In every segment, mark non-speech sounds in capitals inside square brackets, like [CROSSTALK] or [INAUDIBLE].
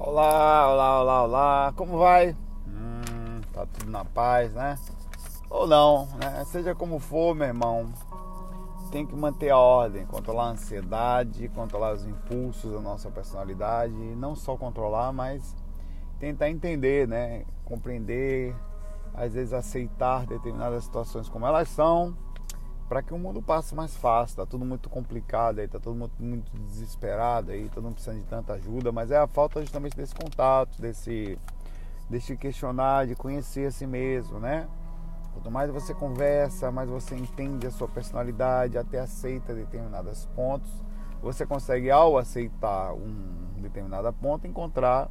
Olá, olá, olá, olá. Como vai? Hum, tá tudo na paz, né? Ou não, né? Seja como for, meu irmão, tem que manter a ordem, controlar a ansiedade, controlar os impulsos da nossa personalidade, e não só controlar, mas tentar entender, né? Compreender, às vezes aceitar determinadas situações como elas são para que o mundo passe mais fácil. Tá tudo muito complicado aí, tá todo mundo muito desesperado aí, todo mundo precisando de tanta ajuda, mas é a falta justamente desse contato, desse desse questionar, de conhecer a si mesmo, né? Quanto mais você conversa, mais você entende a sua personalidade, até aceita determinados pontos, você consegue ao aceitar um determinado ponto encontrar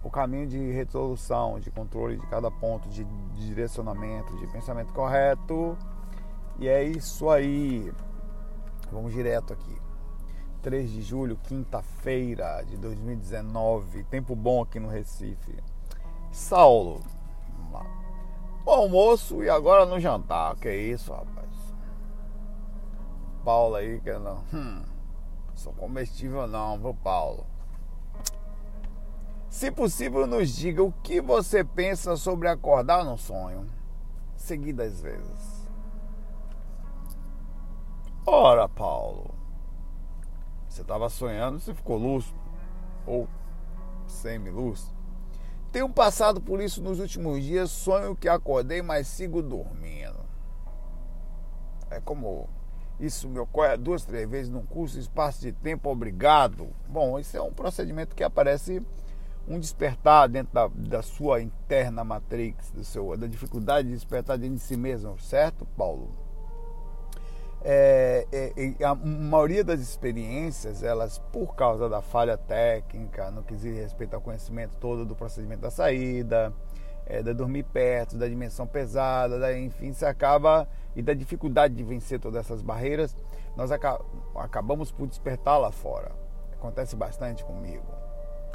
o caminho de resolução, de controle de cada ponto, de, de direcionamento, de pensamento correto e é isso aí. Vamos direto aqui. 3 de julho, quinta-feira de 2019. Tempo bom aqui no Recife. Saulo. O almoço e agora no jantar. Que isso, rapaz? Paulo aí que não. Hum, sou comestível não, viu, Paulo? Se possível, nos diga o que você pensa sobre acordar no sonho. Seguidas vezes. Ora, Paulo, você estava sonhando, você ficou lúcido ou semi-lúcido. Tenho passado por isso nos últimos dias, sonho que acordei, mas sigo dormindo. É como isso me ocorre duas, três vezes num curso, espaço de tempo, obrigado. Bom, isso é um procedimento que aparece um despertar dentro da, da sua interna matrix, do seu, da dificuldade de despertar dentro de si mesmo, certo, Paulo? É, é, a maioria das experiências, elas, por causa da falha técnica, no que diz respeito ao conhecimento todo do procedimento da saída, é, da dormir perto, da dimensão pesada, da, enfim, se acaba e da dificuldade de vencer todas essas barreiras, nós acabamos por despertar lá fora. Acontece bastante comigo.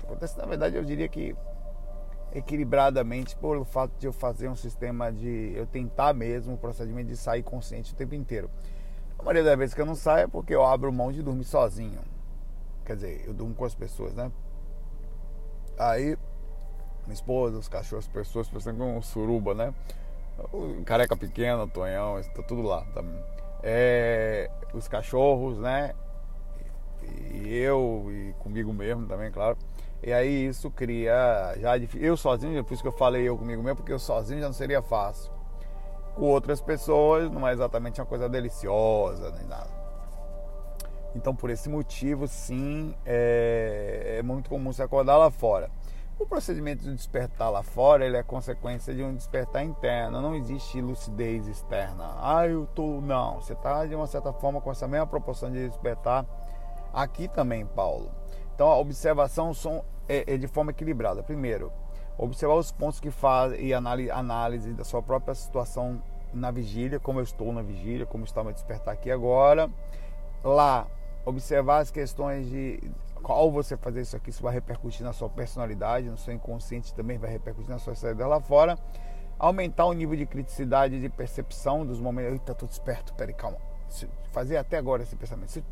Acontece, na verdade, eu diria que equilibradamente pelo fato de eu fazer um sistema de eu tentar mesmo o procedimento de sair consciente o tempo inteiro. A maioria das vezes que eu não saio é porque eu abro mão de dormir sozinho. Quer dizer, eu durmo com as pessoas, né? Aí, minha esposa, os cachorros, as pessoas, parecendo com um suruba, né? O careca pequeno, Tonhão, está tudo lá. Tá? É, os cachorros, né? E eu, e comigo mesmo também, claro. E aí isso cria já eu sozinho, por isso que eu falei eu comigo mesmo, porque eu sozinho já não seria fácil com outras pessoas não é exatamente uma coisa deliciosa nem nada. Então, por esse motivo, sim, é, é muito comum se acordar lá fora. O procedimento de despertar lá fora ele é consequência de um despertar interno. Não existe lucidez externa. Ah, eu tô. Não. Você está, de uma certa forma, com essa mesma proporção de despertar aqui também, Paulo. Então, a observação são, é, é de forma equilibrada. Primeiro, observar os pontos que faz e análise, da sua própria situação na vigília, como eu estou na vigília, como está meu despertar aqui agora. Lá, observar as questões de qual você fazer isso aqui, isso vai repercutir na sua personalidade, no seu inconsciente também vai repercutir na sua saída lá fora. Aumentar o nível de criticidade de percepção dos momentos. Eita, estou desperto, peraí, calma. Fazer até agora esse pensamento.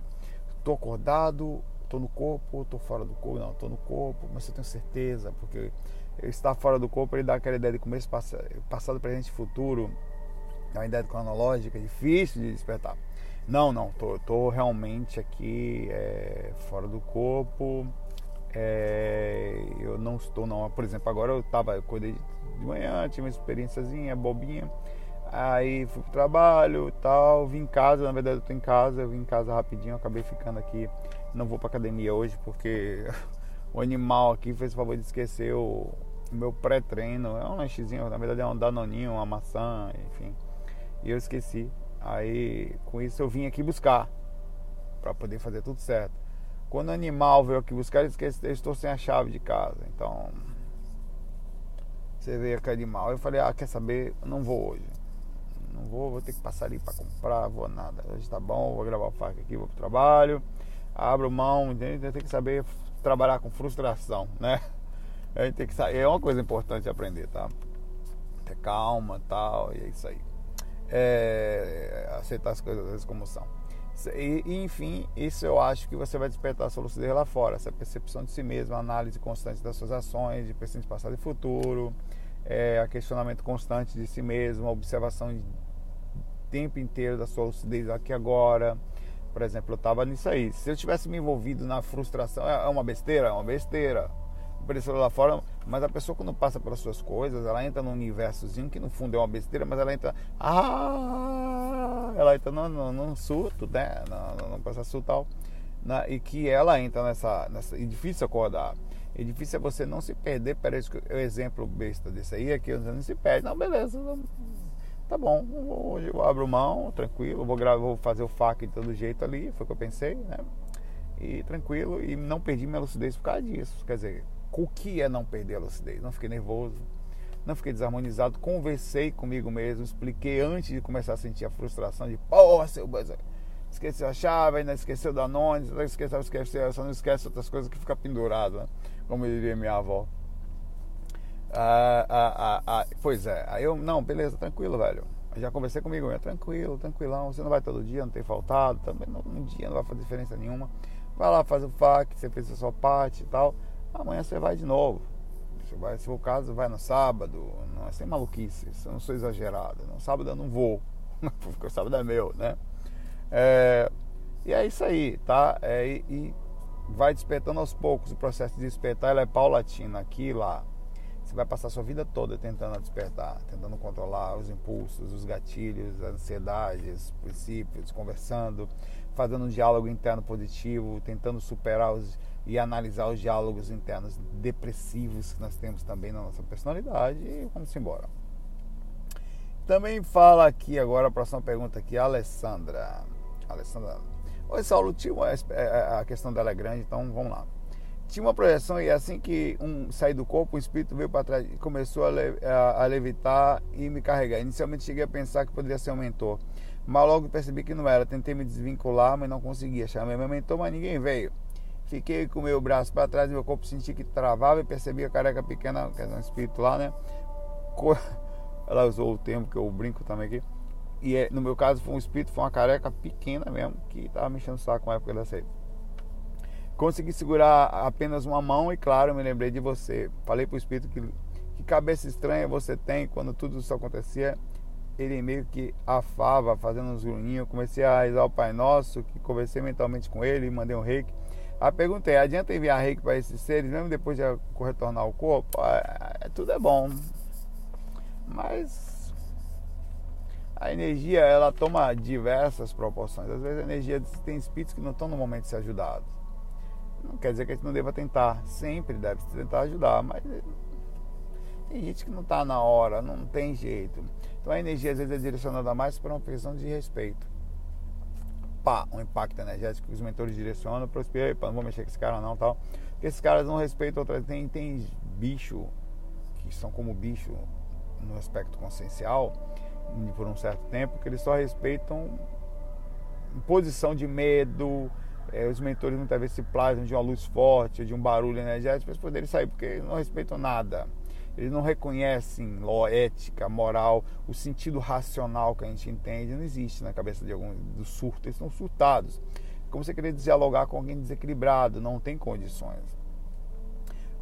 Estou acordado, estou no corpo, estou fora do corpo. Não, estou no corpo, mas eu tenho certeza, porque estar fora do corpo ele dá aquela ideia de começo, passado, presente e futuro. É uma ideia cronológica difícil de despertar. Não, não, tô, tô realmente aqui é, fora do corpo. É, eu não estou não. Por exemplo, agora eu tava, eu acordei de manhã, tinha uma experiênciazinha bobinha. Aí fui pro trabalho e tal, vim em casa, na verdade eu tô em casa, eu vim em casa rapidinho, acabei ficando aqui. Não vou pra academia hoje porque [LAUGHS] o animal aqui fez o favor de esquecer o, meu pré-treino. É um lanchezinho, na verdade é um danoninho, uma maçã, enfim. E eu esqueci. Aí com isso eu vim aqui buscar para poder fazer tudo certo. Quando o animal veio aqui buscar, eu esqueci, eu estou sem a chave de casa. Então você veio aqui animal. Eu falei, ah, quer saber? Eu não vou hoje. Não vou, vou ter que passar ali para comprar, vou nada. Hoje tá bom, vou gravar o faca aqui, vou pro trabalho. Abro mão, tenho que saber trabalhar com frustração, né? [LAUGHS] A gente tem que sair. É uma coisa importante aprender, tá? Ter calma tal, e é isso aí. É, aceitar as coisas às vezes como são. E, enfim, isso eu acho que você vai despertar a sua lucidez lá fora, essa percepção de si mesmo, análise constante das suas ações, de presente, passado e futuro, é, questionamento constante de si mesmo, observação de tempo inteiro da sua lucidez aqui agora. Por exemplo, eu estava nisso aí. Se eu tivesse me envolvido na frustração, é, é uma besteira? É uma besteira. Apareceu lá fora, mas a pessoa quando passa pelas suas coisas, ela entra num universozinho que no fundo é uma besteira, mas ela entra. Ah! Ela entra num, num, num surto, né? Num, num processo tal. Na, e que ela entra nessa, nessa. E difícil acordar. E difícil é você não se perder. Que o exemplo besta desse aí é que você não se perde. Não, beleza. Não, tá bom. Hoje eu abro mão, tranquilo. Vou, gravar, vou fazer o FAQ de todo jeito ali. Foi o que eu pensei, né? E tranquilo. E não perdi minha lucidez por causa disso. Quer dizer, o que é não perder a lucidez? Não fiquei nervoso. Não fiquei desarmonizado, conversei comigo mesmo, expliquei antes de começar a sentir a frustração de, porra, seu esqueceu a chave, ainda esqueceu da nome, esqueceu, esqueceu, só não esquece outras coisas que fica pendurado, né? como diria minha avó. Ah, ah, ah, pois é, aí eu, não, beleza, tranquilo, velho. Já conversei comigo, é tranquilo, tranquilão, você não vai todo dia, não tem faltado, também não, um dia não vai fazer diferença nenhuma. Vai lá, faz o FAQ, você fez a sua parte e tal. Amanhã você vai de novo. Se for o caso, vai no sábado. Não é sem maluquice, eu não sou exagerado. No sábado eu não vou, [LAUGHS] porque o sábado é meu, né? É, e é isso aí, tá? É, e, e vai despertando aos poucos. O processo de despertar é paulatino, aqui e lá. Você vai passar a sua vida toda tentando despertar, tentando controlar os impulsos, os gatilhos, as ansiedades, os princípios, conversando, fazendo um diálogo interno positivo, tentando superar os, e analisar os diálogos internos depressivos que nós temos também na nossa personalidade e vamos embora. Também fala aqui agora a próxima pergunta aqui, Alessandra. Alessandra Oi, Saulo, tinha é, é, a questão dela é grande, então vamos lá. Tinha uma projeção e assim que um saí do corpo, o espírito veio para trás e começou a, le, a, a, levitar e me carregar. Inicialmente cheguei a pensar que poderia ser um mentor, mas logo percebi que não era. Tentei me desvincular, mas não conseguia. Chamei meu mentor, mas ninguém veio. Fiquei com meu braço para trás e meu corpo senti que travava e percebi a careca pequena, que é um espírito lá, né? [LAUGHS] Ela usou o termo que eu brinco também aqui e é, no meu caso foi um espírito, foi uma careca pequena mesmo, que estava mexendo o saco na época da seita. Consegui segurar apenas uma mão e, claro, me lembrei de você. Falei para o espírito que, que cabeça estranha você tem quando tudo isso acontecia. Ele meio que afava, fazendo uns grunhinhos. Comecei a rezar o Pai Nosso, que conversei mentalmente com ele, mandei um reiki. Aí perguntei, adianta enviar reiki para esses seres, mesmo depois de retornar ao corpo? É, tudo é bom. Mas a energia ela toma diversas proporções. Às vezes a energia tem espíritos que não estão no momento de ser ajudados. Não quer dizer que a gente não deva tentar, sempre deve tentar ajudar, mas tem gente que não está na hora, não tem jeito. Então a energia às vezes é direcionada mais para uma questão de respeito. Pá, um impacto energético que os mentores direcionam para os espírito, não vou mexer com esse cara não, tal. Porque esses caras não respeitam outras. Tem, tem bicho que são como bicho no aspecto consciencial por um certo tempo, que eles só respeitam posição de medo. É, os mentores muitas vezes se plasmam de uma luz forte, de um barulho energético, para eles poderem sair, porque eles não respeitam nada. Eles não reconhecem ética, moral, o sentido racional que a gente entende, não existe na cabeça de algum do surto, eles estão surtados. Como você querer dialogar com alguém desequilibrado, não tem condições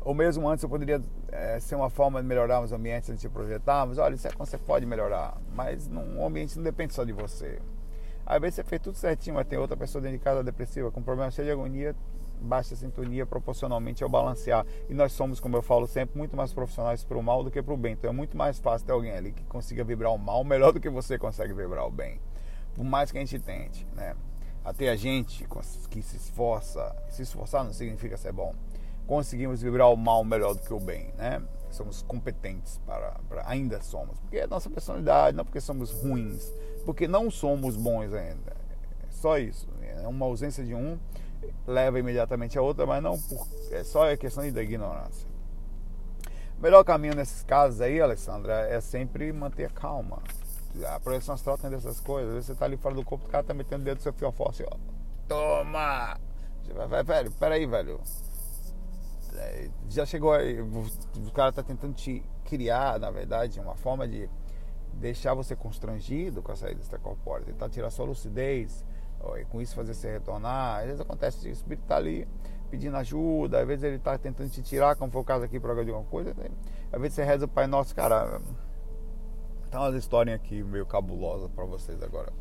ou mesmo antes eu poderia é, ser uma forma de melhorar os ambientes antes de projetarmos. Olha, isso é como você pode melhorar, mas num, ambiente não depende só de você. Às vezes você fez tudo certinho, mas tem outra pessoa dentro de casa depressiva com problema cheio de agonia, baixa sintonia proporcionalmente ao balancear. E nós somos, como eu falo sempre, muito mais profissionais para o mal do que para o bem. Então é muito mais fácil ter alguém ali que consiga vibrar o mal melhor do que você consegue vibrar o bem. Por mais que a gente tente, né? Até a gente que se esforça, se esforçar não significa ser bom conseguimos vibrar o mal melhor do que o bem, né? Somos competentes para, para ainda somos, porque é nossa personalidade, não porque somos ruins, porque não somos bons ainda. É só isso. É uma ausência de um leva imediatamente a outra, mas não por, é só a questão da ignorância. O melhor caminho nesses casos aí, Alessandra, é sempre manter calma. A projeção astral tem dessas coisas. Às vezes você tá ali fora do corpo, o cara tá metendo o dedo no seu fiofó assim, ó. Toma! Vai, vai, velho, peraí, velho já chegou aí, o cara está tentando te criar, na verdade, uma forma de deixar você constrangido com a saída extracorpórea, tentar tirar sua lucidez, E com isso fazer você retornar. Às vezes acontece, o espírito está ali pedindo ajuda, às vezes ele está tentando te tirar, como foi o caso aqui por causa de alguma coisa. Né? Às vezes você reza o Pai Nosso, cara. Tá umas histórias aqui meio cabulosas para vocês agora.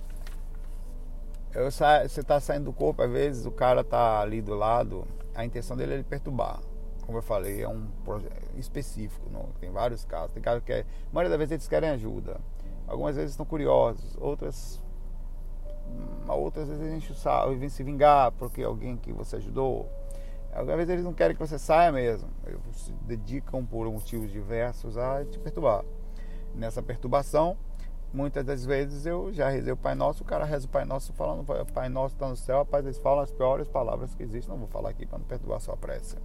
Eu sa... Você está saindo do corpo, às vezes o cara tá ali do lado, a intenção dele é ele perturbar. Como eu falei, é um específico, não? tem vários casos. Tem casos que, é... a maioria das vezes, eles querem ajuda. Algumas vezes estão curiosos, outras hum, outras vezes enchem o saco, vêm se vingar porque alguém que você ajudou. Algumas vezes eles não querem que você saia mesmo. Eles se dedicam por motivos diversos a te perturbar. Nessa perturbação, muitas das vezes eu já rezei o Pai Nosso, o cara reza o Pai Nosso falando, Pai Nosso está no céu, rapaz, eles falam as piores palavras que existem, não vou falar aqui para não perturbar a sua prece.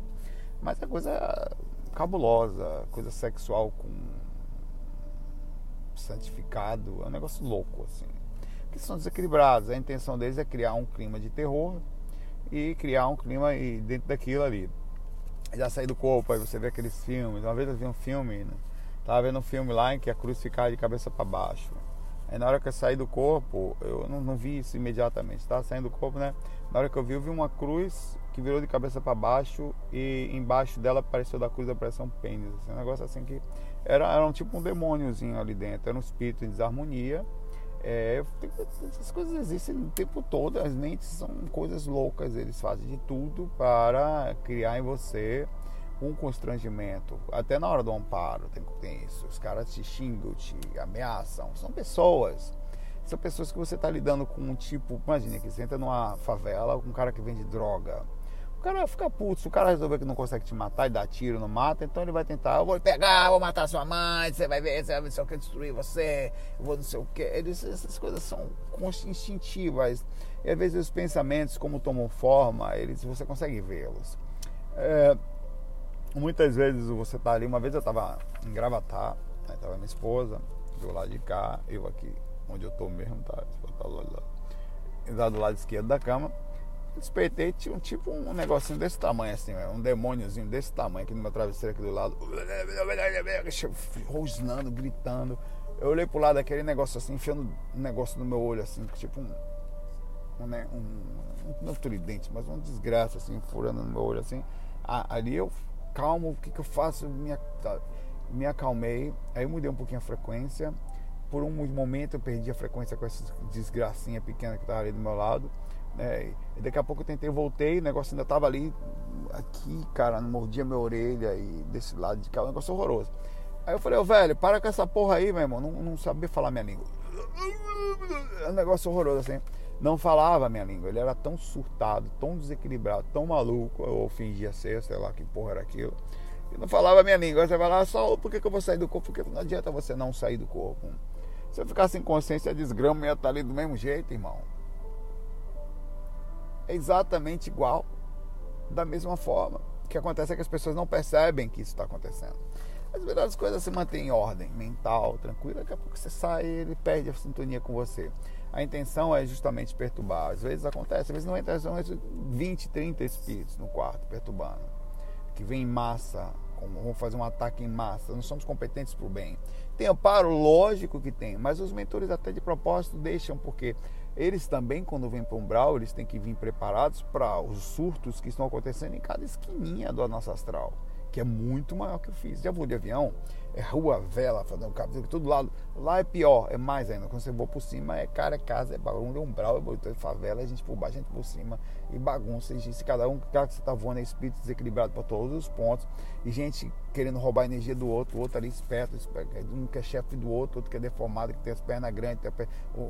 Mas é coisa cabulosa, coisa sexual com santificado, é um negócio louco, assim. Que são desequilibrados, a intenção deles é criar um clima de terror e criar um clima e dentro daquilo ali. Já sair do corpo, aí você vê aqueles filmes, uma vez eu vi um filme, né? Tava vendo um filme lá em que a cruz ficava de cabeça para baixo. Aí na hora que eu saí do corpo, eu não, não vi isso imediatamente. Estava saindo do corpo, né? Na hora que eu vi, eu vi uma cruz que virou de cabeça para baixo e embaixo dela apareceu da cruz apareceu um pênis. Assim, um negócio assim que era, era um tipo um demôniozinho ali dentro. Era um espírito em desarmonia. É, essas coisas existem o tempo todo. As mentes são coisas loucas. Eles fazem de tudo para criar em você um constrangimento, até na hora do amparo tem, tem isso. Os caras te xingam, te ameaçam. São pessoas. São pessoas que você está lidando com um tipo. Imagina que você entra numa favela com um cara que vende droga. Cara fica puto. Se o cara resolver que não consegue te matar e dar tiro, não mata, então ele vai tentar. Eu vou pegar, vou matar sua mãe, você vai ver, você vai ver se eu quero destruir você, eu vou não sei o que. essas coisas são instintivas. E às vezes os pensamentos, como tomam forma, eles, você consegue vê-los. É, muitas vezes você tá ali, uma vez eu tava em Gravatar, aí tava minha esposa, do lado de cá, eu aqui, onde eu tô mesmo, tá? tá lado, lá, do lado esquerdo da cama. Despertei, tinha um tipo um negocinho desse tamanho, assim, um demôniozinho desse tamanho aqui no meu travesseiro aqui do lado, rosnando, gritando. Eu olhei pro lado daquele negócio assim, enfiando um negócio no meu olho, assim, tipo um. um, né, um não tridente, mas uma desgraça, assim, furando no meu olho, assim. Ali eu calmo, o que, que eu faço? Me, tá, me acalmei, aí eu mudei um pouquinho a frequência. Por um momento eu perdi a frequência com essa desgracinha pequena que estava ali do meu lado. Né? Daqui a pouco eu tentei, voltei, o negócio ainda estava ali, aqui, cara, mordia minha orelha e desse lado de cá, um negócio horroroso. Aí eu falei, ô oh, velho, para com essa porra aí, meu irmão, não, não sabia falar minha língua. É um negócio horroroso assim não falava minha língua. Ele era tão surtado, tão desequilibrado, tão maluco, ou fingia ser, sei lá que porra era aquilo. E não falava minha língua. Você vai lá, só por que, que eu vou sair do corpo? Porque não adianta você não sair do corpo. Se eu ficar sem consciência, a desgrama ia estar ali do mesmo jeito, irmão. É exatamente igual, da mesma forma. O que acontece é que as pessoas não percebem que isso está acontecendo. As melhores coisas se mantêm em ordem mental, tranquilo. Daqui a pouco você sai ele perde a sintonia com você a intenção é justamente perturbar. Às vezes acontece, às vezes não entra, são 20, 30 espíritos no quarto perturbando, que vem em massa, vão fazer um ataque em massa. Não somos competentes para o bem. Tem amparo, lógico que tem, mas os mentores até de propósito deixam, porque eles também, quando vêm para o umbral, eles têm que vir preparados para os surtos que estão acontecendo em cada esquininha do nosso astral que é muito maior que eu fiz. Já vou de avião, é rua, vela, fazendo cabo, todo lado. Lá é pior, é mais ainda. Quando você voa por cima, é cara, é casa, é bagunça, é umbral, é favela, é gente por baixo, gente por cima, e bagunça. E gente, cada um, cada que você tá voando é espírito desequilibrado para todos os pontos. E gente querendo roubar a energia do outro, o outro ali esperto, esperto um que é chefe do outro, outro que é deformado, que tem as pernas grandes, tem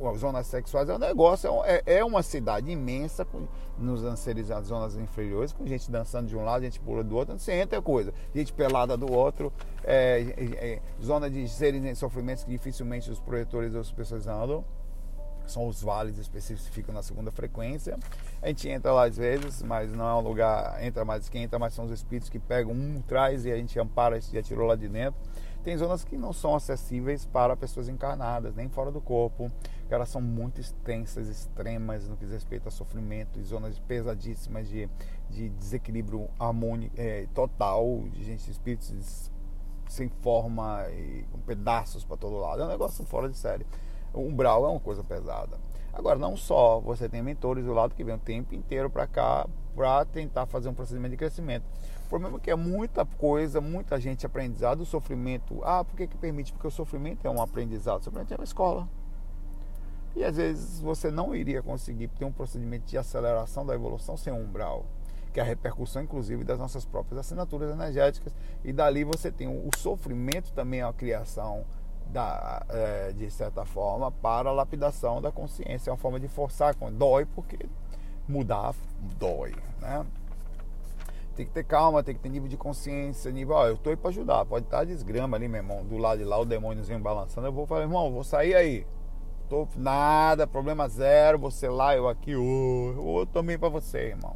as zonas sexuais. É um negócio, é, é, é uma cidade imensa, com, nos seres, as zonas inferiores, com gente dançando de um lado, gente pula do outro, você entra é coisa. Gente pelada do outro, é, é, é, zona de seres em sofrimentos que dificilmente os projetores ou as pessoas andam são os vales específicos que ficam na segunda frequência. A gente entra lá às vezes, mas não é um lugar, entra mais quem entra mais são os espíritos que pegam um, traz e a gente ampara e atirou lá de dentro. Tem zonas que não são acessíveis para pessoas encarnadas, nem fora do corpo, que elas são muito extensas, extremas no que diz respeito a sofrimento, e zonas pesadíssimas de, de desequilíbrio harmônico é, total, de gente, espíritos sem forma e com pedaços para todo lado. É um negócio fora de série. Umbral é uma coisa pesada. Agora, não só, você tem mentores do lado que vem o tempo inteiro para cá para tentar fazer um procedimento de crescimento. O problema é que é muita coisa, muita gente aprendizado, o sofrimento. Ah, por que, que permite? Porque o sofrimento é um aprendizado, o sofrimento é uma escola. E às vezes você não iria conseguir ter um procedimento de aceleração da evolução sem um umbral, que é a repercussão, inclusive, das nossas próprias assinaturas energéticas. E dali você tem o sofrimento também, a criação da, é, de certa forma, para a lapidação da consciência. É uma forma de forçar, dói porque mudar dói, né? Tem que ter calma, tem que ter nível de consciência, nível, ó, eu tô aí para ajudar, pode estar desgrama ali, meu irmão, do lado de lá o demôniozinho balançando, eu vou falar, irmão, vou sair aí. Tô nada, problema zero, você lá, eu aqui, ô, oh, também para você, irmão.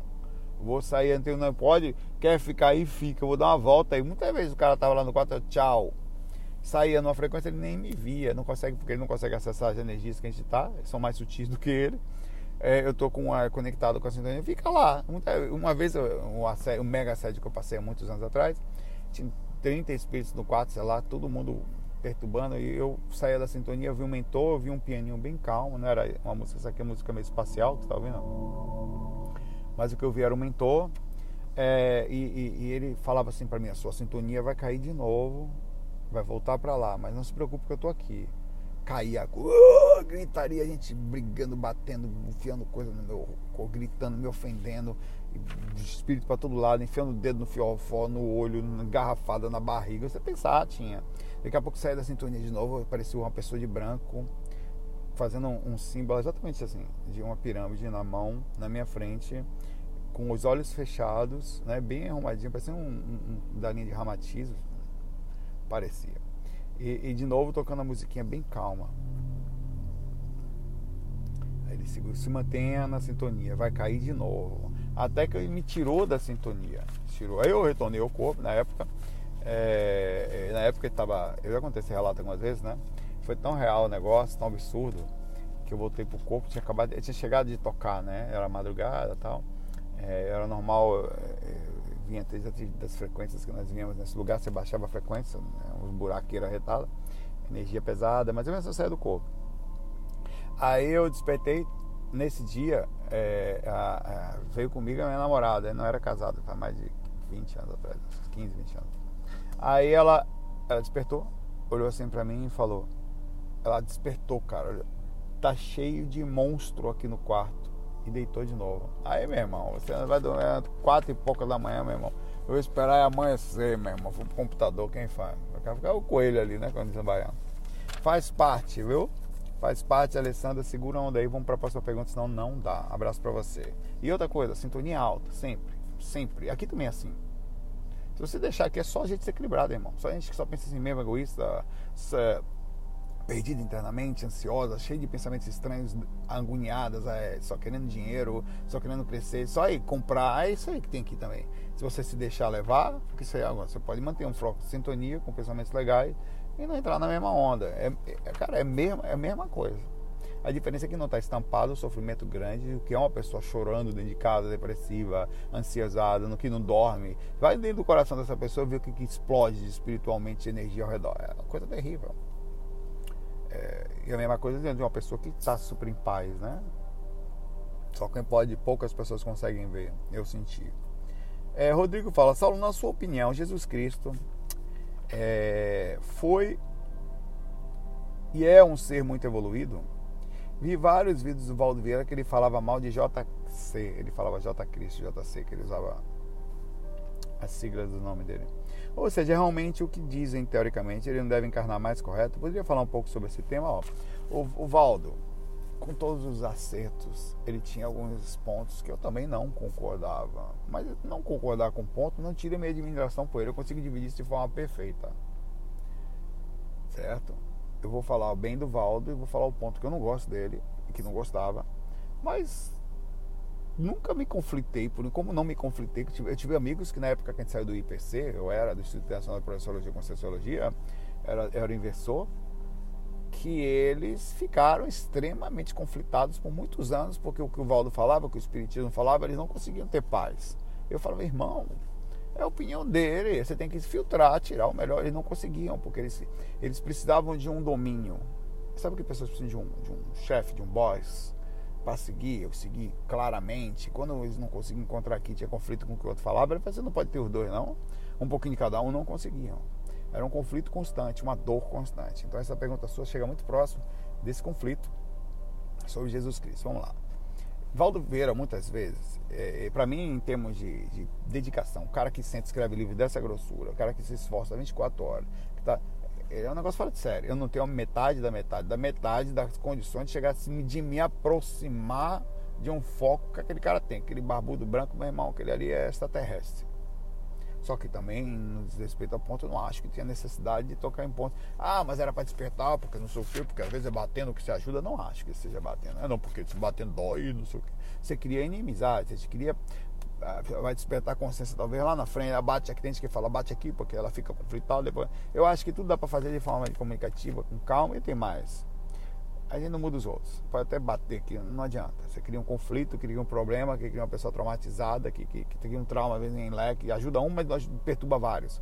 Vou sair, não pode, quer ficar aí, fica, eu vou dar uma volta aí. Muitas vezes o cara tava lá no quarto, tchau saía numa frequência, ele nem me via, não consegue, porque ele não consegue acessar as energias que a gente está, são mais sutis do que ele. É, eu estou com a, conectado com a sintonia, fica lá. Uma vez, um, um mega assédio que eu passei há muitos anos atrás, tinha 30 espíritos no quarto, sei lá, todo mundo perturbando, e eu saía da sintonia, vi um mentor, vi um pianinho bem calmo, não era uma música, essa aqui é música meio espacial, tu tá ouvindo? Mas o que eu vi era um mentor, é, e, e, e, ele falava assim para mim: a sua sintonia vai cair de novo, vai voltar para lá, mas não se preocupe que eu tô aqui. Caía, uh, gritaria, a gente brigando, batendo, enfiando coisa no meu gritando, me ofendendo, espírito para todo lado, enfiando o dedo no fiofó, no olho, engarrafada na barriga. Você pensar, tinha. Daqui a pouco saía da sintonia de novo, apareceu uma pessoa de branco, fazendo um, um, símbolo exatamente assim, de uma pirâmide na mão, na minha frente, com os olhos fechados, né, bem arrumadinho, parecendo um, um, um da linha de ramatismo, parecia. E, e, de novo tocando a musiquinha bem calma. Aí ele se, se mantenha na sintonia, vai cair de novo. Até que ele me tirou da sintonia. Tirou. Aí eu retornei ao corpo na época. É, na época ele estava. Eu já contei esse relato algumas vezes, né? Foi tão real o negócio, tão absurdo, que eu voltei pro corpo, tinha acabado. Tinha chegado de tocar, né? Era madrugada tal. É, era normal. Vinha das frequências que nós vinhamos nesse lugar, você baixava a frequência, né, uns buraqueiros arretados, energia pesada, mas eu mesmo saía do corpo. Aí eu despertei, nesse dia, é, a, a, veio comigo a minha namorada, não era casada, faz mais de 20 anos atrás, 15, 20 anos. Aí ela, ela despertou, olhou assim pra mim e falou, ela despertou, cara, tá cheio de monstro aqui no quarto e deitou de novo. Aí, meu irmão, você vai dormir quatro e pouca da manhã, meu irmão. Eu vou esperar amanhecer, meu irmão. Pro computador, quem faz? Vai ficar o coelho ali, né? Quando trabalhando. Faz parte, viu? Faz parte, Alessandra. Segura a onda aí. Vamos para a próxima pergunta, senão não dá. Abraço para você. E outra coisa, sintonia alta, sempre. Sempre. Aqui também é assim. Se você deixar aqui, é só a gente equilibrado, irmão. Só a gente que só pensa assim mesmo, egoísta, perdida internamente, ansiosa, cheia de pensamentos estranhos, agoniadas, é, só querendo dinheiro, só querendo crescer, só aí comprar, é isso aí que tem aqui também. Se você se deixar levar, porque isso aí agora, você pode manter um foco de sintonia com pensamentos legais e não entrar na mesma onda. É, é cara, é, mesmo, é a mesma coisa. A diferença é que não está estampado o sofrimento grande, o que é uma pessoa chorando dentro de casa, depressiva, ansiosada, no que não dorme. Vai dentro do coração dessa pessoa ver o que, que explode espiritualmente energia ao redor. É uma coisa terrível. É, e a mesma coisa de uma pessoa que está super em paz, né? Só quem pode, poucas pessoas conseguem ver. Eu senti. É, Rodrigo fala, Saulo, na sua opinião, Jesus Cristo é, foi e é um ser muito evoluído? Vi vários vídeos do Valdo Vieira que ele falava mal de JC, ele falava J Cristo, JC, que ele usava as siglas do nome dele. Ou seja, realmente o que dizem teoricamente, ele não deve encarnar mais correto. Poderia falar um pouco sobre esse tema? Ó, o, o Valdo, com todos os acertos, ele tinha alguns pontos que eu também não concordava. Mas não concordar com ponto não tira minha admiração por ele. Eu consigo dividir isso de forma perfeita. Certo? Eu vou falar bem do Valdo e vou falar o ponto que eu não gosto dele que não gostava. Mas nunca me conflitei, por como não me conflitei, eu tive, eu tive, amigos que na época que a gente saiu do IPC, eu era do Instituto Internacional de Professologia e Conscienciologia, era, era inversor, que eles ficaram extremamente conflitados por muitos anos, porque o que o Valdo falava, o que o Espiritismo falava, eles não conseguiam ter paz. Eu falava, irmão, é a opinião dele, você tem que filtrar, tirar o melhor. Eles não conseguiam, porque eles, eles precisavam de um domínio. Sabe que pessoas precisam de um, de um chefe, de um boss? Para seguir, eu segui claramente. Quando eles não conseguiam encontrar aqui, tinha conflito com o que o outro falava, ele falou, você não pode ter os dois, não. Um pouquinho de cada um, não conseguiam. Era um conflito constante, uma dor constante. Então essa pergunta sua chega muito próximo desse conflito sobre Jesus Cristo. Vamos lá. Valdo Vieira, muitas vezes, é, para mim, em termos de, de, dedicação, o cara que sente escreve livro dessa grossura, o cara que se esforça 24 horas, que tá, é um negócio fora de sério. Eu não tenho a metade da metade, da metade das condições de chegar assim, de me aproximar de um foco que aquele cara tem. Aquele barbudo branco, meu irmão, aquele ali é extraterrestre. Só que também, no desrespeito ao ponto, eu não acho que tinha necessidade de tocar em ponto. Ah, mas era para despertar, porque não sei o quê, porque às vezes é batendo que se ajuda. Não acho que seja batendo. É não, porque se batendo dói, não sei o quê. Você cria inimizade, você cria ah, vai despertar consciência talvez lá na frente, ela bate aqui, tem gente que fala bate aqui porque ela fica conflital depois. Eu acho que tudo dá para fazer de forma comunicativa, com calma e tem mais a gente não muda os outros. Pode até bater aqui, não adianta. Você cria um conflito, cria um problema, cria uma pessoa traumatizada, que, que, que cria um trauma às vezes em leque, ajuda um, mas perturba vários.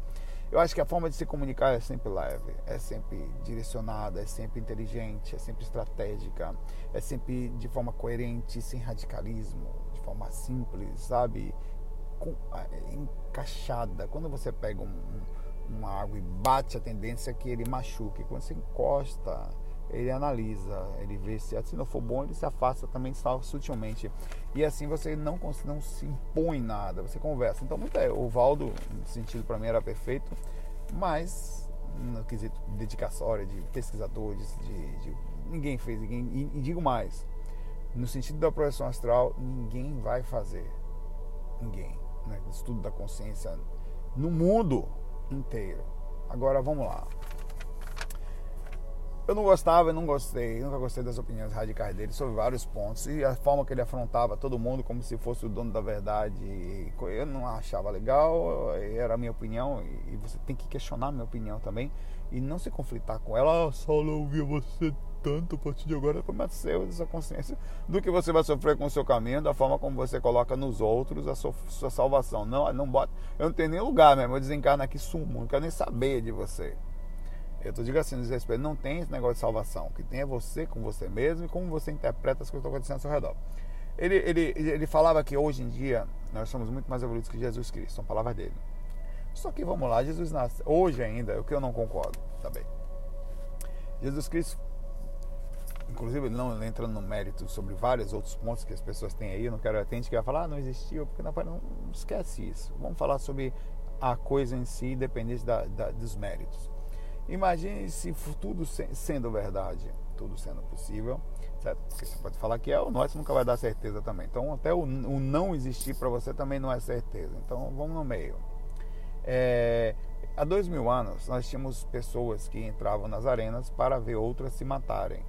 Eu acho que a forma de se comunicar é sempre leve, é sempre direcionada, é sempre inteligente, é sempre estratégica, é sempre de forma coerente, sem radicalismo, forma simples, sabe? Com, é, encaixada. Quando você pega um, um, uma água e bate, a tendência é que ele machuque. Quando você encosta, ele analisa, ele vê se, se não for bom, ele se afasta também sutilmente. E assim você não, não se impõe nada, você conversa. Então, muito é, o Valdo, no sentido para mim, era perfeito, mas no quesito dedicatória, de pesquisadores, de, de, ninguém fez, ninguém, e, e digo mais, no sentido da projeção astral, ninguém vai fazer. Ninguém. Né? Estudo da consciência no mundo inteiro. Agora vamos lá. Eu não gostava, eu não gostei, nunca gostei das opiniões radicais dele sobre vários pontos. E a forma que ele afrontava todo mundo como se fosse o dono da verdade, eu não achava legal, era a minha opinião, e você tem que questionar a minha opinião também, e não se conflitar com ela. Ah, Saulo, eu ouvia você tanto a partir de agora, como é seu, essa consciência do que você vai sofrer com o seu caminho, da forma como você coloca nos outros a sua, sua salvação. Não, não bota, eu não tenho nem lugar mesmo, eu desencarno aqui sumo, não quero nem saber de você. Eu tô digo assim, desrespeito, não tem esse negócio de salvação. O que tem é você com você mesmo e como você interpreta as coisas que estão acontecendo ao seu redor. Ele, ele, ele falava que hoje em dia nós somos muito mais evoluídos que Jesus Cristo, são palavras dele. Só que vamos lá, Jesus nasce, hoje ainda, o que eu não concordo também. Jesus Cristo, inclusive não entrando no mérito sobre vários outros pontos que as pessoas têm aí, eu não quero atender que vai falar, ah, não existiu, porque não, não esquece isso. Vamos falar sobre a coisa em si, independente da, da, dos méritos. Imagine se tudo sendo verdade, tudo sendo possível, certo? Porque você pode falar que é, o nosso nunca vai dar certeza também. Então, até o, o não existir para você também não é certeza. Então, vamos no meio. É, há dois mil anos, nós tínhamos pessoas que entravam nas arenas para ver outras se matarem.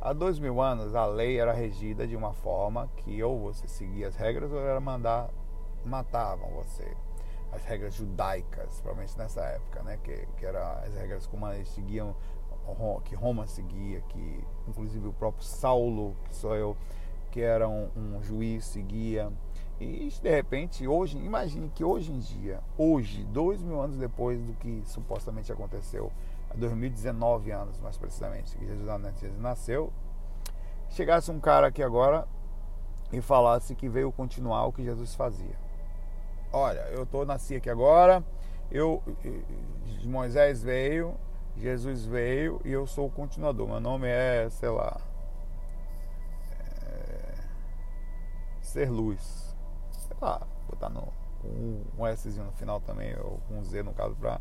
Há dois mil anos, a lei era regida de uma forma que ou você seguia as regras ou era mandar matavam você as regras judaicas, provavelmente nessa época, né? Que, que eram as regras como eles seguiam, que Roma seguia, que inclusive o próprio Saulo, que sou eu, que era um, um juiz, seguia. E de repente, hoje, imagine que hoje em dia, hoje, dois mil anos depois do que supostamente aconteceu, há 2019 anos mais precisamente, que Jesus nasceu, chegasse um cara aqui agora e falasse que veio continuar o que Jesus fazia olha, eu tô nasci aqui agora, eu Moisés veio, Jesus veio e eu sou o continuador. Meu nome é, sei lá, é, Ser Luz. Sei lá, botar no, um, um no final também, ou um Z no caso, para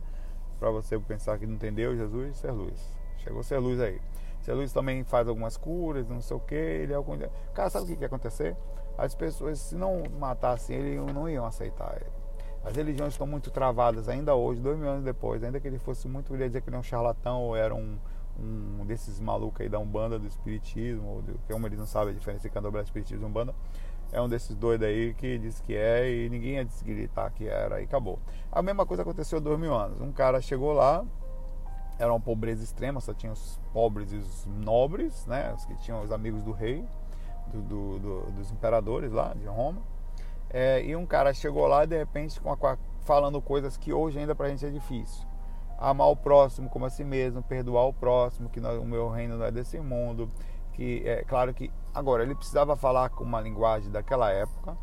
para você pensar que não entendeu Jesus, Ser Luz. Chegou Ser Luz aí. Ser Luz também faz algumas curas, não sei o que. Ele é o... Cara, sabe o que, que ia acontecer? as pessoas, se não matassem ele, não iam aceitar ele. As religiões estão muito travadas ainda hoje, dois mil anos depois, ainda que ele fosse muito, ele ia dizer que ele é um charlatão ou era um, um desses malucos aí da Umbanda, do Espiritismo, ou do, como eles não sabem a diferença entre Candomblé, Espiritismo e Umbanda, é um desses doidos aí que diz que é e ninguém ia desgritar que era e acabou. A mesma coisa aconteceu dois mil anos. Um cara chegou lá, era uma pobreza extrema, só tinha os pobres e os nobres, né, os que tinham os amigos do rei, do, do, do, dos imperadores lá de Roma. É, e um cara chegou lá de repente com a, falando coisas que hoje ainda pra gente é difícil. Amar o próximo como a si mesmo, perdoar o próximo, que o meu reino não é desse mundo, que é claro que agora ele precisava falar com uma linguagem daquela época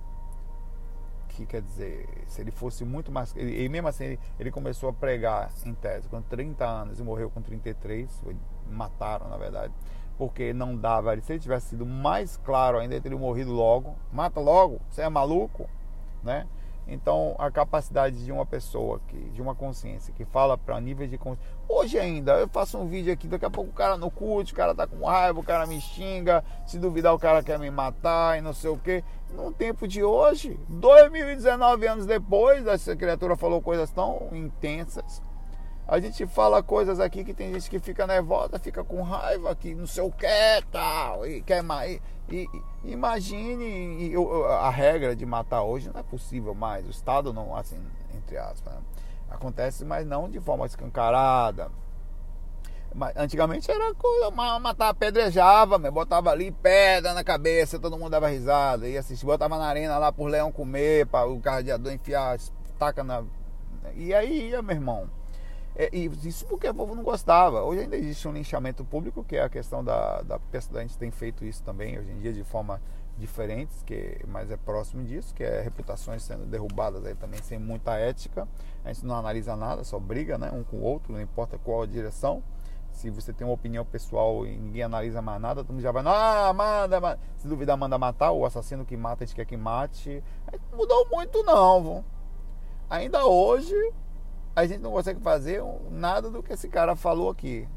que quer dizer se ele fosse muito mais e mesmo assim ele, ele, começou a pregar em tese com 30 anos e morreu com 33 mataram na verdade porque não dava. Se ele tivesse sido mais claro ainda ele teria morrido logo. Mata logo você é maluco né então, a capacidade de uma pessoa, que, de uma consciência, que fala para nível de consciência. Hoje ainda, eu faço um vídeo aqui, daqui a pouco o cara no curte, o cara tá com raiva, o cara me xinga, se duvidar o cara quer me matar e não sei o que. No tempo de hoje, 2019 anos depois, essa criatura falou coisas tão intensas. A gente fala coisas aqui que tem gente que fica nervosa, fica com raiva, que não sei o que tal, e quer mais. E, imagine a regra de matar hoje não é possível mais. O Estado não, assim, entre aspas, né? acontece, mas não de forma escancarada. Mas, antigamente era coisa, matar, apedrejava, botava ali pedra na cabeça, todo mundo dava risada, ia assistir, botava na arena lá por leão comer, para o cardeador enfiar, taca na. E aí ia, meu irmão. É, e isso porque o povo não gostava. Hoje ainda existe um linchamento público, que é a questão da, da a gente tem feito isso também hoje em dia de forma diferente, que mas é próximo disso, que é reputações sendo derrubadas aí também sem muita ética. A gente não analisa nada, só briga, né, um com o outro, não importa qual a direção. Se você tem uma opinião pessoal e ninguém analisa mais nada, todo mundo já vai, ah, manda, manda. se duvidar, manda matar, o assassino que mata, a gente quer que mate. Não mudou muito não? Ainda hoje a gente não consegue fazer nada do que esse cara falou aqui.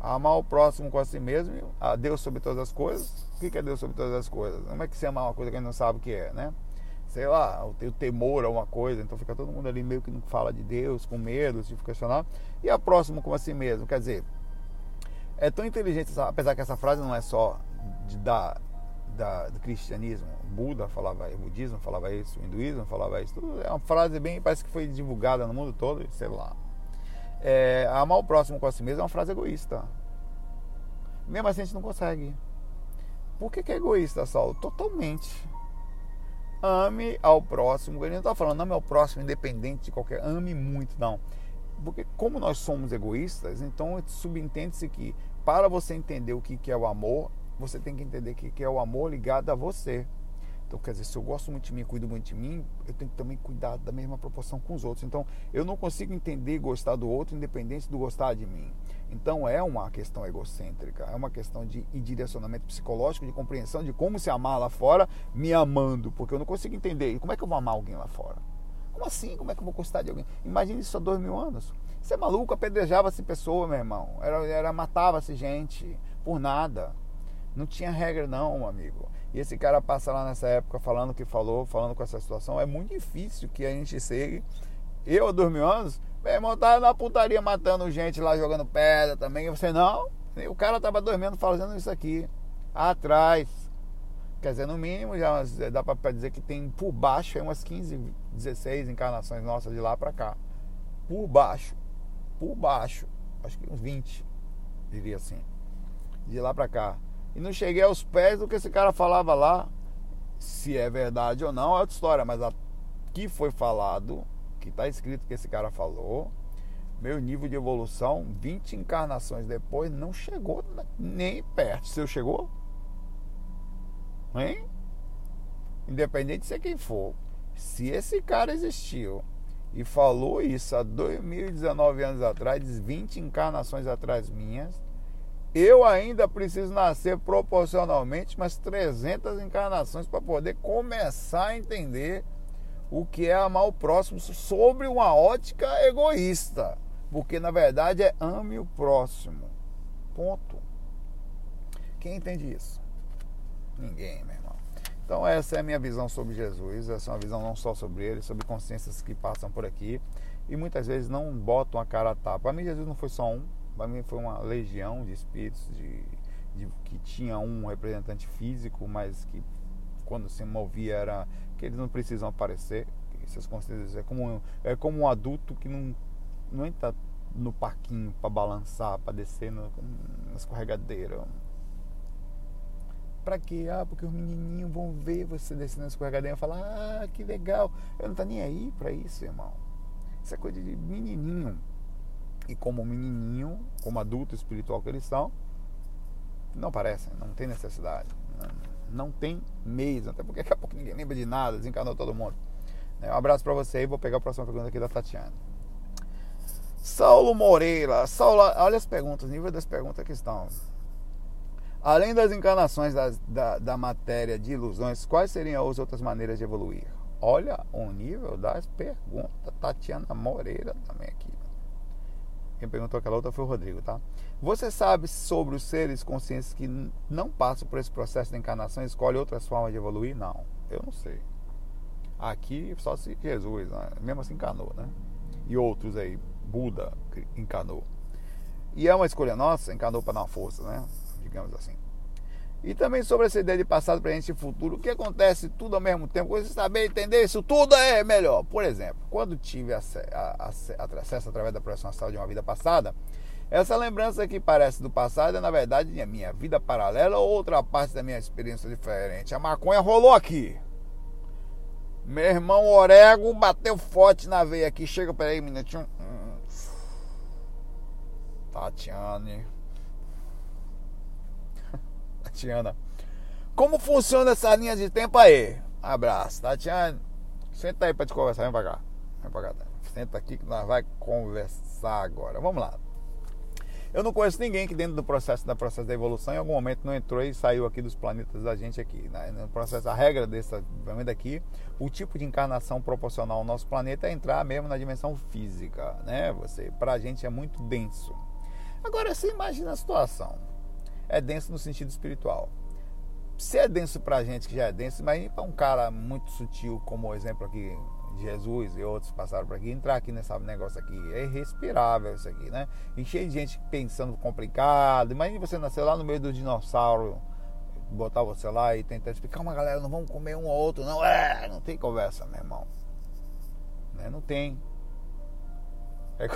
Amar o próximo com a si mesmo, a Deus sobre todas as coisas. O que é Deus sobre todas as coisas? Como é que se ama uma coisa que a gente não sabe o que é, né? Sei lá, o temor a uma coisa, então fica todo mundo ali meio que não fala de Deus, com medo, se questionar. E a próximo com a si mesmo, quer dizer, é tão inteligente, apesar que essa frase não é só de dar da, do cristianismo. Buda falava, o budismo falava isso, o hinduísmo falava isso. Tudo é uma frase bem, parece que foi divulgada no mundo todo, sei lá. É, amar o próximo com a si mesmo é uma frase egoísta. Mesmo assim a gente não consegue. Por que, que é egoísta, Saulo? Totalmente. Ame ao próximo. Ele não está falando ame ao próximo independente de qualquer. Ame muito, não. Porque como nós somos egoístas, então subentende-se que para você entender o que é o amor, você tem que entender que, que é o amor ligado a você. Então, quer dizer, se eu gosto muito de mim, cuido muito de mim, eu tenho que também cuidar da mesma proporção com os outros. Então, eu não consigo entender e gostar do outro independente do gostar de mim. Então, é uma questão egocêntrica, é uma questão de direcionamento psicológico, de compreensão de como se amar lá fora, me amando, porque eu não consigo entender. Como é que eu vou amar alguém lá fora? Como assim? Como é que eu vou gostar de alguém? Imagine isso há dois mil anos. Você é maluco, apedrejava-se pessoa, meu irmão. Era, era matava-se gente por nada. Não tinha regra não, amigo. E esse cara passa lá nessa época falando o que falou, falando com essa situação. É muito difícil que a gente segue. Eu, dois mil anos, meu irmão tava na putaria matando gente lá, jogando pedra também. E você, não. O cara tava dormindo fazendo isso aqui. Atrás. Quer dizer, no mínimo, já dá pra dizer que tem por baixo umas 15, 16 encarnações nossas de lá pra cá. Por baixo. Por baixo. Acho que uns 20, diria assim. De lá pra cá e não cheguei aos pés do que esse cara falava lá. Se é verdade ou não é outra história, mas aqui foi falado, que está escrito que esse cara falou, meu nível de evolução, 20 encarnações depois, não chegou nem perto. Seu chegou? Hein? Independente de ser quem for. Se esse cara existiu e falou isso há 2019 anos atrás, 20 encarnações atrás minhas, eu ainda preciso nascer proporcionalmente umas 300 encarnações para poder começar a entender o que é amar o próximo sobre uma ótica egoísta. Porque na verdade é ame o próximo. Ponto. Quem entende isso? Ninguém, meu irmão. Então essa é a minha visão sobre Jesus. Essa é uma visão não só sobre ele, sobre consciências que passam por aqui e muitas vezes não botam a cara a tapa. Para mim Jesus não foi só um, para mim foi uma legião de espíritos de, de, que tinha um representante físico, mas que quando se movia era que eles não precisam aparecer. Essas consciências é como é como um adulto que não não entra no parquinho para balançar, para descer no, na escorregadeira. Pra quê? Ah, porque os menininhos vão ver você descendo na escorregadeira e falar: Ah, que legal. Eu não tá nem aí para isso, irmão. Isso é coisa de menininho e como menininho, como adulto espiritual que eles são, Não aparecem, não tem necessidade. Não, não tem mesmo, até porque daqui a pouco ninguém lembra de nada, desencanou todo mundo. Né, um abraço para você e vou pegar a próxima pergunta aqui da Tatiana. Saulo Moreira. Saulo, olha as perguntas, nível das perguntas que estão. Além das encarnações da, da matéria de ilusões, quais seriam as outras maneiras de evoluir? Olha o nível das perguntas. Tatiana Moreira também aqui. Quem perguntou aquela outra foi o Rodrigo, tá? Você sabe sobre os seres conscientes que não passam por esse processo de encarnação e escolhem outras formas de evoluir? Não, eu não sei. Aqui só se Jesus, né? mesmo assim encarnou, né? E outros aí, Buda encarnou. E é uma escolha nossa, encarnou para dar uma força, né? Digamos assim. E também sobre essa ideia de passado, presente e futuro, o que acontece tudo ao mesmo tempo, você saber entender isso tudo é melhor. Por exemplo, quando tive acesso, através da projeção astral de uma vida passada, essa lembrança que parece do passado é na verdade a minha vida paralela ou outra parte da minha experiência diferente. A maconha rolou aqui. Meu irmão Orego bateu forte na veia aqui. Chega, peraí, minutinho. Tatiane. Tatiana. Como funciona essa linha de tempo aí? Abraço, Tatiana. Senta aí pra te conversar. Vem pra cá. Vem pra cá. Senta aqui que nós vai conversar agora. Vamos lá. Eu não conheço ninguém que dentro do processo da processo da evolução em algum momento não entrou e saiu aqui dos planetas da gente aqui. Né? No processo, a regra dessa daqui, o tipo de encarnação proporcional ao nosso planeta é entrar mesmo na dimensão física, né? Você, pra gente é muito denso. Agora você imagina a situação é denso no sentido espiritual. Se é denso pra gente que já é denso, imagine para um cara muito sutil, como o exemplo aqui de Jesus e outros passaram por aqui, entrar aqui nesse negócio aqui. É irrespirável isso aqui, né? E cheio de gente pensando complicado. Imagine você nascer lá no meio do dinossauro, botar você lá e tentar explicar, uma galera, não vamos comer um ou outro, não. É, não tem conversa, meu irmão. Né? Não tem. É,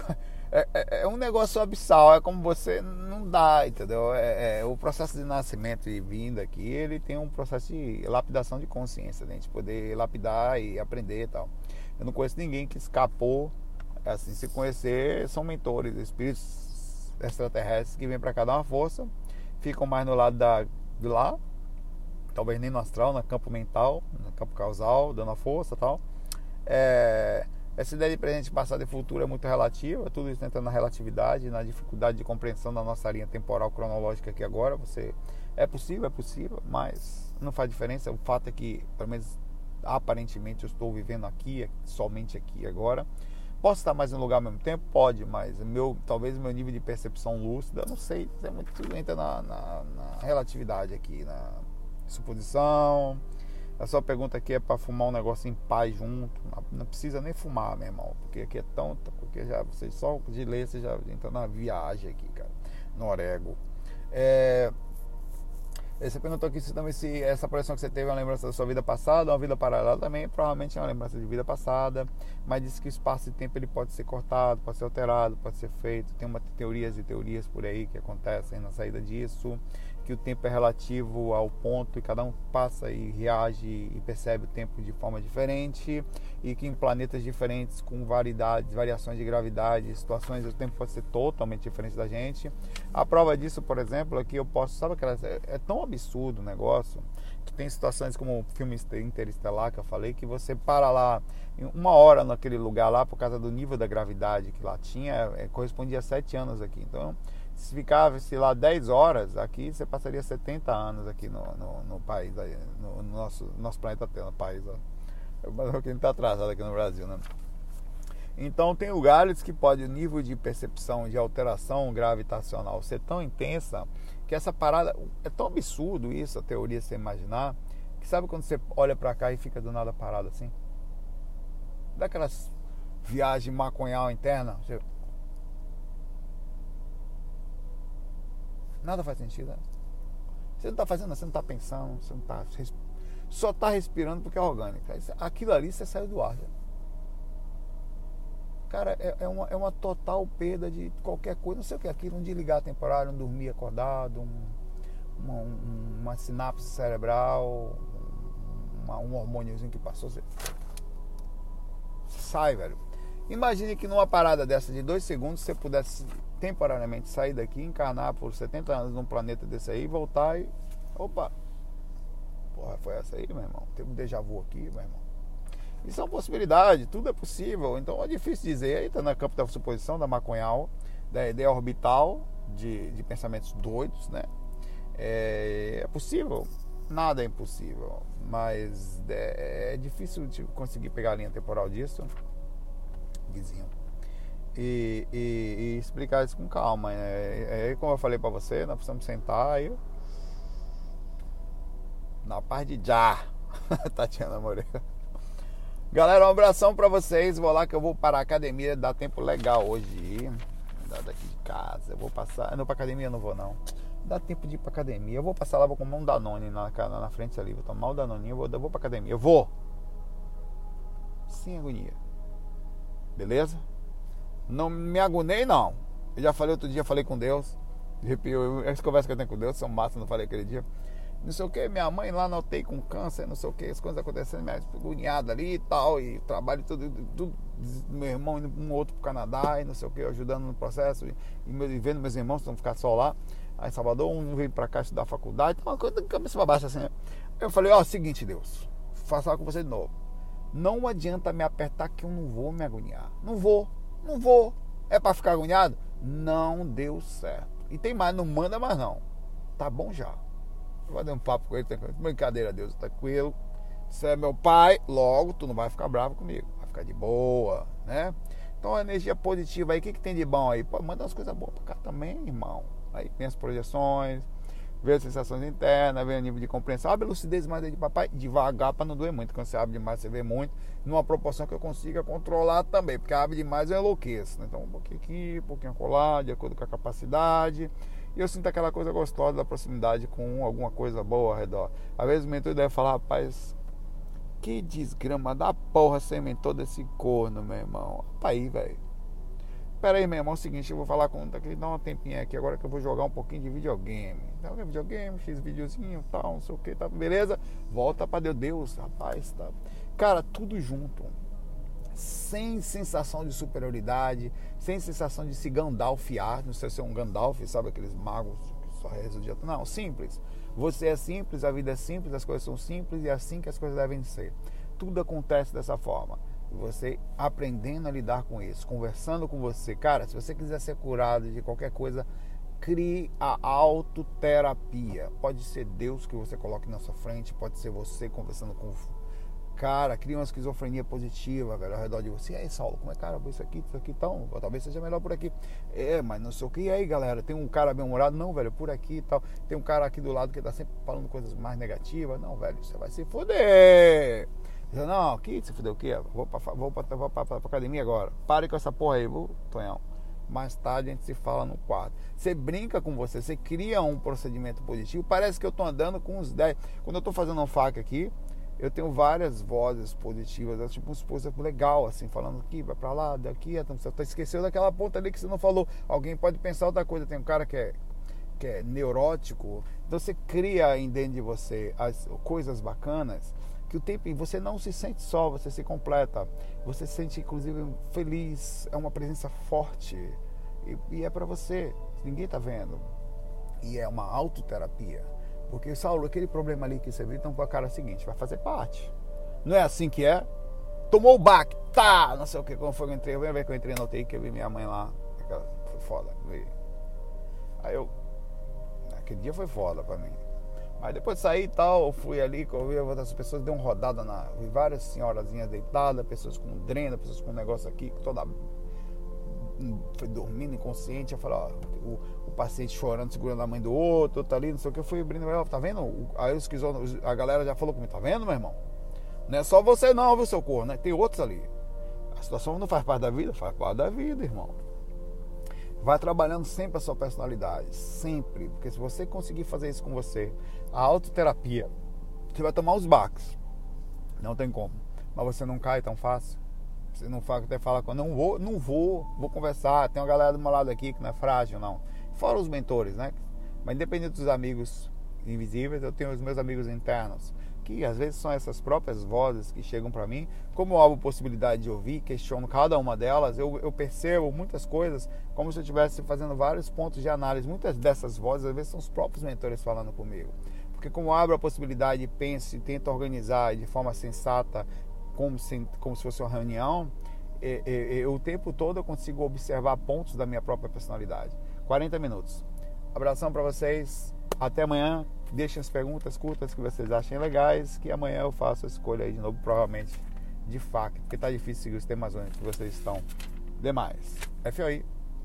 é, é, é, um negócio abissal, é como você não dá, entendeu? É, é, o processo de nascimento e vinda aqui, ele tem um processo de lapidação de consciência, né? a gente poder lapidar e aprender e tal. Eu não conheço ninguém que escapou, assim, se conhecer, são mentores, espíritos extraterrestres que vêm para cá dar uma força, ficam mais no lado da, de lá, talvez nem no astral, no campo mental, no campo causal, dando a força e tal. É, essa ideia de presente, passado e futuro é muito relativa, tudo isso entra na relatividade, na dificuldade de compreensão da nossa linha temporal cronológica aqui agora. Você é possível, é possível, mas não faz diferença. O fato é que, pelo menos aparentemente, eu estou vivendo aqui, somente aqui agora. Posso estar mais em um lugar ao mesmo tempo? Pode, mas meu, talvez meu nível de percepção lúcida, não sei, é muito, tudo entra na, na, na relatividade aqui, na suposição a sua pergunta aqui é para fumar um negócio em paz junto. Não precisa nem fumar, meu irmão. Porque aqui é tão. Porque já, você, só de ler você já entra na viagem aqui, cara. No Orego. É, você perguntou aqui se também se essa projeção que você teve é uma lembrança da sua vida passada, uma vida paralela também, provavelmente é uma lembrança de vida passada, mas disse que o espaço e tempo ele pode ser cortado, pode ser alterado, pode ser feito. Tem uma teorias e teorias por aí que acontecem na saída disso que o tempo é relativo ao ponto e cada um passa e reage e percebe o tempo de forma diferente e que em planetas diferentes com variedades, variações de gravidade, situações o tempo pode ser totalmente diferente da gente. A prova disso, por exemplo, é que eu posso, sabe aquela é, é tão absurdo o negócio que tem situações como o filme Interestelar que eu falei que você para lá uma hora naquele lugar lá por causa do nível da gravidade que lá tinha, é, correspondia a sete anos aqui. Então se ficasse lá 10 horas, aqui você passaria 70 anos aqui no, no, no país, no, no, nosso, nosso planeta Terra, no país. Mas a gente está atrasado aqui no Brasil, né? Então tem lugares que pode o nível de percepção de alteração gravitacional ser tão intensa que essa parada é tão absurdo isso, a teoria você imaginar, que sabe quando você olha para cá e fica do nada parado assim? Daquelas viagens maconhal interna, você Nada faz sentido. Né? Você não está fazendo, você não está pensando, você não está. Só está respirando porque é orgânico. Aquilo ali você saiu do ar. Cara, é, é, uma, é uma total perda de qualquer coisa. Não sei o que é aquilo, um desligar temporário, um dormir acordado, um, uma, um, uma sinapse cerebral, uma, um hormôniozinho que passou. Você sai, velho. Imagine que numa parada dessa de dois segundos você pudesse temporariamente sair daqui, encarnar por 70 anos num planeta desse aí, voltar e. Opa! Porra, foi essa aí, meu irmão? Teve um déjà vu aqui, meu irmão. Isso é uma possibilidade, tudo é possível. Então é difícil dizer. Aí está na campo da suposição, da maconhal, da ideia orbital, de, de pensamentos doidos, né? É, é possível, nada é impossível, mas é, é difícil de conseguir pegar a linha temporal disso, vizinho. E, e, e, explicar isso com calma. Né? É, como eu falei para você, nós precisamos sentar aí na parte de já, [LAUGHS] Tatiana Moreira. Galera, um abração para vocês. Vou lá que eu vou para a academia, dá tempo legal hoje. Dá daqui de casa. Eu vou passar. Não, para academia eu não vou não. Dá tempo de ir para academia. Eu vou passar lá, vou comer um Danone na, na frente ali. Vou tomar o um Danoninho, eu vou, eu vou para academia. Eu vou. Sem agonia. Beleza? Não me agonei, não. Eu já falei outro dia, falei com Deus. Arrepio, essa conversa que eu tenho com Deus são massa, não falei aquele dia. Não sei o que, minha mãe lá notei com câncer, não sei o que, as coisas acontecendo, minha agoniada ali e tal, e trabalho tudo, tudo, meu irmão indo um outro pro Canadá e não sei o que, ajudando no processo, e, e vendo meus irmãos não ficar só lá. Aí Salvador, um veio pra cá estudar faculdade, uma coisa de cabeça pra baixo assim. Eu falei, ó, oh, seguinte, Deus, faço com você de novo. Não adianta me apertar que eu não vou me agoniar. Não vou. Não vou. É para ficar agoniado? Não deu certo. E tem mais, não manda mais não. Tá bom já. Vai dar um papo com ele, brincadeira, Deus, tranquilo. Você é meu pai, logo tu não vai ficar bravo comigo. Vai ficar de boa, né? Então energia positiva aí, o que, que tem de bom aí? Pô, manda umas coisas boas pra cá também, irmão. Aí tem as projeções, vê as sensações internas, vê o nível de compreensão. Abre a lucidez mais de papai, devagar para não doer muito. Quando você abre demais, você vê muito, numa proporção que eu consiga controlar também, porque abre demais eu enlouqueço. Né? Então, um pouquinho aqui, um pouquinho colar, de acordo com a capacidade. E eu sinto aquela coisa gostosa da proximidade com alguma coisa boa ao redor. Às vezes o mentor deve falar, rapaz, que desgrama da porra ser mentor desse corno, meu irmão. Rapaz, velho Pera aí, meu irmão, é o seguinte, eu vou falar com aqui, dá uma tempinha aqui agora que eu vou jogar um pouquinho de videogame. Então, videogame, fiz videozinho, tal, não sei o que, tá, beleza? Volta para Deus, Deus, rapaz, tá. Cara, tudo junto. Sem sensação de superioridade, sem sensação de se Gandalfiar, não sei se é um Gandalf, sabe aqueles magos que só o dia Não, simples. Você é simples, a vida é simples, as coisas são simples e é assim que as coisas devem ser. Tudo acontece dessa forma você aprendendo a lidar com isso, conversando com você. Cara, se você quiser ser curado de qualquer coisa, crie a autoterapia. Pode ser Deus que você coloque na sua frente, pode ser você conversando com cara, cria uma esquizofrenia positiva, velho, ao redor de você. E aí, Saulo, como é, cara, isso aqui, isso aqui, então, talvez seja melhor por aqui. É, mas não sei o que. E aí, galera, tem um cara bem-humorado? Não, velho, por aqui e tal. Tem um cara aqui do lado que tá sempre falando coisas mais negativas. Não, velho, você vai se foder. Eu, não, aqui você fudeu o quê? Vou pra, vou, pra, vou pra, pra, academia agora. Pare com essa porra aí, Tonhão? Mais tarde a gente se fala no quarto. Você brinca com você, você cria um procedimento positivo. Parece que eu tô andando com uns 10. Quando eu tô fazendo um faca aqui, eu tenho várias vozes positivas, é tipo um esposa legal, assim, falando aqui, vai pra lá, daqui, você tá esqueceu daquela ponta ali que você não falou. Alguém pode pensar outra coisa. Tem um cara que é, que é neurótico, então você cria aí dentro de você as coisas bacanas que o tempo você não se sente só, você se completa. Você se sente inclusive feliz, é uma presença forte e, e é para você. Ninguém está vendo. E é uma autoterapia. Porque Saulo, aquele problema ali que você viu, então com a cara seguinte, vai fazer parte. Não é assim que é? Tomou o baque, tá, não sei o que, como foi que eu entrei, eu ver que eu entrei no UTI, que eu vi minha mãe lá, foi foda. Aí eu, aquele dia foi foda pra mim. Mas depois de sair e tal, fui ali, vi outras pessoas, dei uma rodada na. Vi várias senhorazinhas deitadas, pessoas com drena, pessoas com um negócio aqui, toda. Foi dormindo inconsciente. Eu falei, ó, o, o, paciente chorando, segurando a mãe do outro, tá ali, não sei o que. Eu fui abrindo, tá vendo? Aí os a galera já falou comigo, tá vendo, meu irmão? Não é só você não, viu, seu corpo, né? Tem outros ali. A situação não faz parte da vida, faz parte da vida, irmão. Vai trabalhando sempre a sua personalidade, sempre. Porque se você conseguir fazer isso com você, a autoterapia, você vai tomar os baques. Não tem como. Mas você não cai tão fácil. Você não fala, até fala, não vou, não vou, vou conversar. Tem uma galera do meu lado aqui que não é frágil, não. Fora os mentores, né? Mas independente dos amigos invisíveis, eu tenho os meus amigos internos. que às vezes são essas próprias vozes que chegam para mim, como eu abro possibilidade de ouvir, questiono cada uma delas, eu, eu percebo muitas coisas como se eu estivesse fazendo vários pontos de análise. Muitas dessas vozes às vezes são os próprios mentores falando comigo. Porque como eu abro a possibilidade, penso e tento organizar de forma sensata, como se, como se fosse uma reunião, e, e, e, o tempo todo eu consigo observar pontos da minha própria personalidade. 40 minutos. Abração para vocês. Até amanhã. Deixem as perguntas curtas que vocês achem legais, que amanhã eu faço a escolha aí de novo, provavelmente de faca, porque tá difícil seguir os temas que vocês estão demais. FOI.